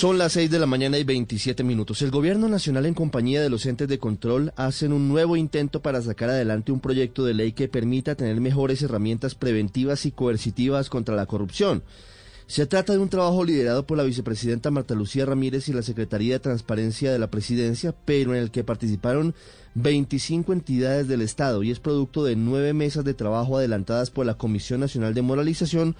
Son las 6 de la mañana y 27 minutos. El Gobierno Nacional en compañía de los entes de control hacen un nuevo intento para sacar adelante un proyecto de ley que permita tener mejores herramientas preventivas y coercitivas contra la corrupción. Se trata de un trabajo liderado por la vicepresidenta Marta Lucía Ramírez y la Secretaría de Transparencia de la Presidencia, pero en el que participaron 25 entidades del Estado y es producto de nueve mesas de trabajo adelantadas por la Comisión Nacional de Moralización,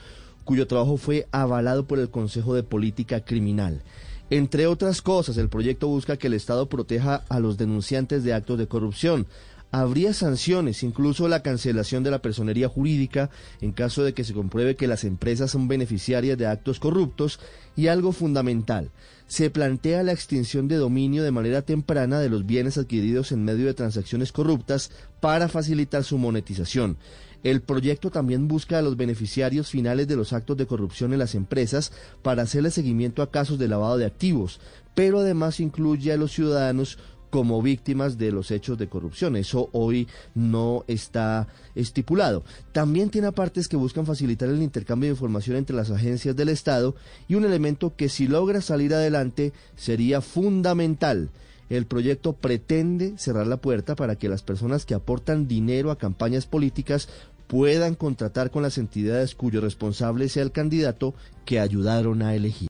cuyo trabajo fue avalado por el Consejo de Política Criminal. Entre otras cosas, el proyecto busca que el Estado proteja a los denunciantes de actos de corrupción. Habría sanciones, incluso la cancelación de la personería jurídica en caso de que se compruebe que las empresas son beneficiarias de actos corruptos y algo fundamental, se plantea la extinción de dominio de manera temprana de los bienes adquiridos en medio de transacciones corruptas para facilitar su monetización. El proyecto también busca a los beneficiarios finales de los actos de corrupción en las empresas para hacerle seguimiento a casos de lavado de activos, pero además incluye a los ciudadanos como víctimas de los hechos de corrupción. Eso hoy no está estipulado. También tiene partes que buscan facilitar el intercambio de información entre las agencias del Estado y un elemento que si logra salir adelante sería fundamental. El proyecto pretende cerrar la puerta para que las personas que aportan dinero a campañas políticas puedan contratar con las entidades cuyo responsable sea el candidato que ayudaron a elegir.